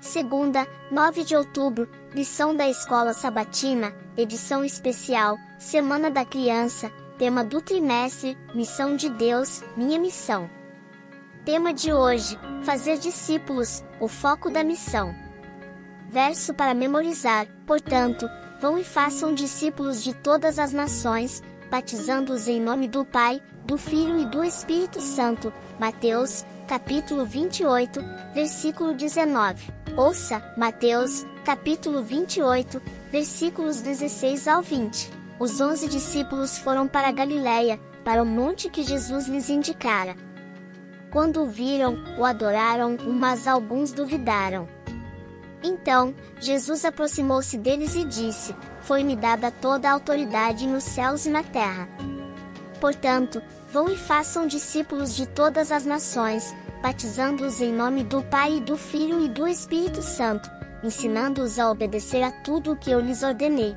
Segunda, 9 de outubro, lição da Escola Sabatina, edição especial, Semana da Criança, tema do trimestre, Missão de Deus, minha missão. Tema de hoje, fazer discípulos, o foco da missão. Verso para memorizar, portanto, vão e façam discípulos de todas as nações, batizando-os em nome do Pai, do Filho e do Espírito Santo. Mateus, capítulo 28, versículo 19. Ouça, Mateus, capítulo 28, versículos 16 ao 20. Os onze discípulos foram para Galiléia, para o monte que Jesus lhes indicara. Quando o viram, o adoraram, mas alguns duvidaram. Então, Jesus aproximou-se deles e disse: Foi-me dada toda a autoridade nos céus e na terra. Portanto, vão e façam discípulos de todas as nações, batizando-os em nome do Pai e do Filho e do Espírito Santo, ensinando-os a obedecer a tudo o que eu lhes ordenei.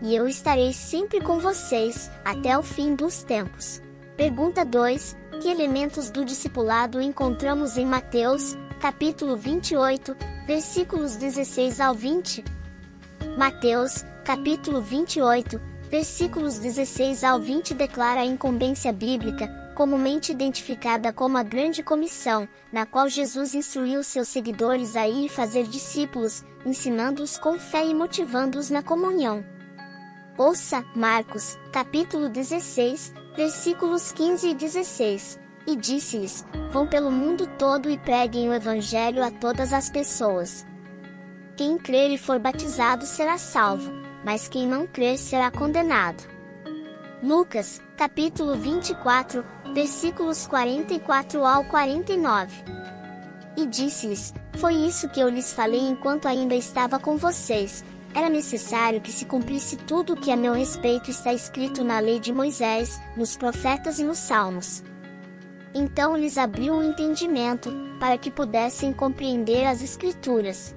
E eu estarei sempre com vocês, até o fim dos tempos. Pergunta 2: Que elementos do discipulado encontramos em Mateus, capítulo 28, versículos 16 ao 20? Mateus, capítulo 28, versículos 16 ao 20 declara a incumbência bíblica, comumente identificada como a Grande Comissão, na qual Jesus instruiu seus seguidores a ir fazer discípulos, ensinando-os com fé e motivando-os na comunhão. Ouça, Marcos, capítulo 16, versículos 15 e 16. E disse-lhes: Vão pelo mundo todo e preguem o Evangelho a todas as pessoas. Quem crer e for batizado será salvo, mas quem não crer será condenado. Lucas, capítulo 24, versículos 44 ao 49. E disse-lhes: Foi isso que eu lhes falei enquanto ainda estava com vocês. Era necessário que se cumprisse tudo o que a meu respeito está escrito na lei de Moisés, nos profetas e nos salmos. Então lhes abriu o entendimento, para que pudessem compreender as Escrituras.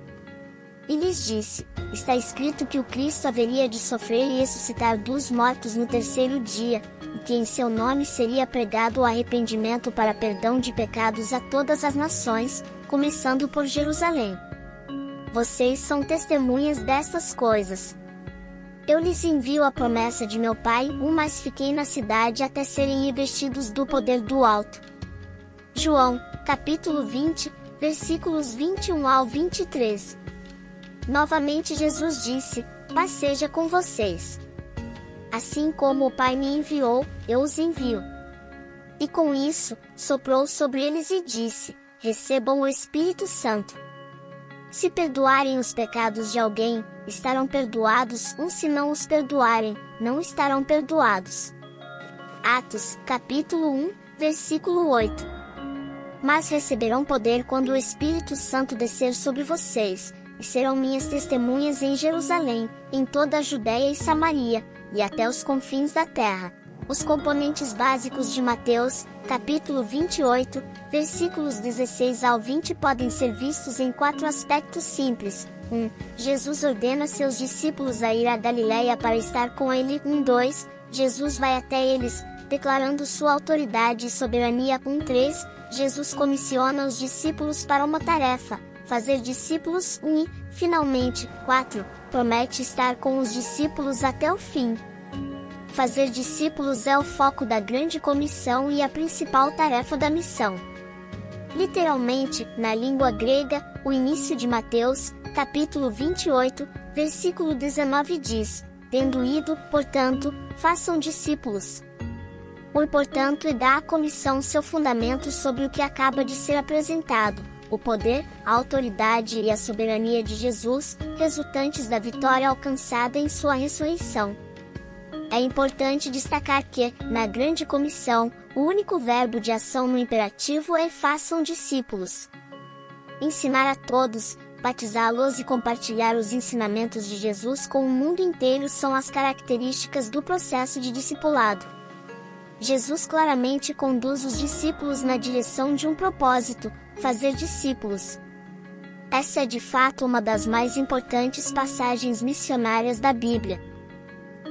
E lhes disse: Está escrito que o Cristo haveria de sofrer e ressuscitar dos mortos no terceiro dia, e que em seu nome seria pregado o arrependimento para perdão de pecados a todas as nações, começando por Jerusalém. Vocês são testemunhas destas coisas. Eu lhes envio a promessa de meu Pai, mas fiquei na cidade até serem investidos do poder do alto. João, capítulo 20, versículos 21 ao 23. Novamente Jesus disse: Paz seja com vocês. Assim como o Pai me enviou, eu os envio. E com isso, soprou sobre eles e disse: Recebam o Espírito Santo. Se perdoarem os pecados de alguém, estarão perdoados, um se não os perdoarem, não estarão perdoados. Atos, capítulo 1, versículo 8. Mas receberão poder quando o Espírito Santo descer sobre vocês, e serão minhas testemunhas em Jerusalém, em toda a Judéia e Samaria, e até os confins da terra. Os componentes básicos de Mateus, capítulo 28, versículos 16 ao 20 podem ser vistos em quatro aspectos simples. 1. Jesus ordena seus discípulos a ir a Galiléia para estar com ele. 1. 2. Jesus vai até eles, declarando sua autoridade e soberania. 1. 3. Jesus comissiona os discípulos para uma tarefa, fazer discípulos e, finalmente, 4. Promete estar com os discípulos até o fim. Fazer discípulos é o foco da grande comissão e a principal tarefa da missão. Literalmente, na língua grega, o início de Mateus, capítulo 28, versículo 19 diz: Tendo ido, portanto, façam discípulos. O portanto e dá à comissão seu fundamento sobre o que acaba de ser apresentado o poder, a autoridade e a soberania de Jesus, resultantes da vitória alcançada em sua ressurreição. É importante destacar que, na Grande Comissão, o único verbo de ação no imperativo é façam discípulos. Ensinar a todos, batizá-los e compartilhar os ensinamentos de Jesus com o mundo inteiro são as características do processo de discipulado. Jesus claramente conduz os discípulos na direção de um propósito, fazer discípulos. Essa é de fato uma das mais importantes passagens missionárias da Bíblia.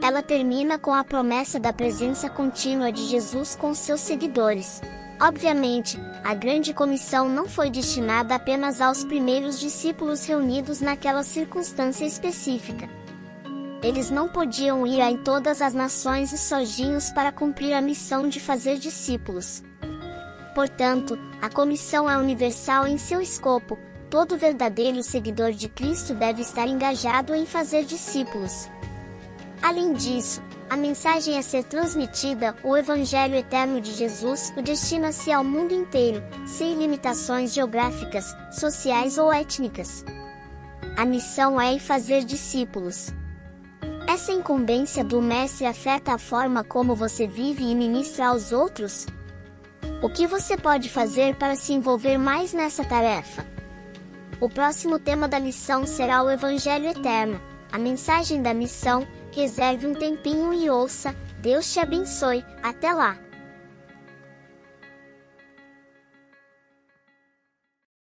Ela termina com a promessa da presença contínua de Jesus com seus seguidores. Obviamente, a grande comissão não foi destinada apenas aos primeiros discípulos reunidos naquela circunstância específica. Eles não podiam ir em todas as nações e sozinhos para cumprir a missão de fazer discípulos. Portanto, a comissão é universal em seu escopo, todo verdadeiro seguidor de Cristo deve estar engajado em fazer discípulos. Além disso, a mensagem a ser transmitida, o Evangelho eterno de Jesus, destina-se ao mundo inteiro, sem limitações geográficas, sociais ou étnicas. A missão é fazer discípulos. Essa incumbência do Mestre afeta a forma como você vive e ministra aos outros? O que você pode fazer para se envolver mais nessa tarefa? O próximo tema da lição será o Evangelho Eterno, a mensagem da missão, Reserve um tempinho e ouça. Deus te abençoe. Até lá!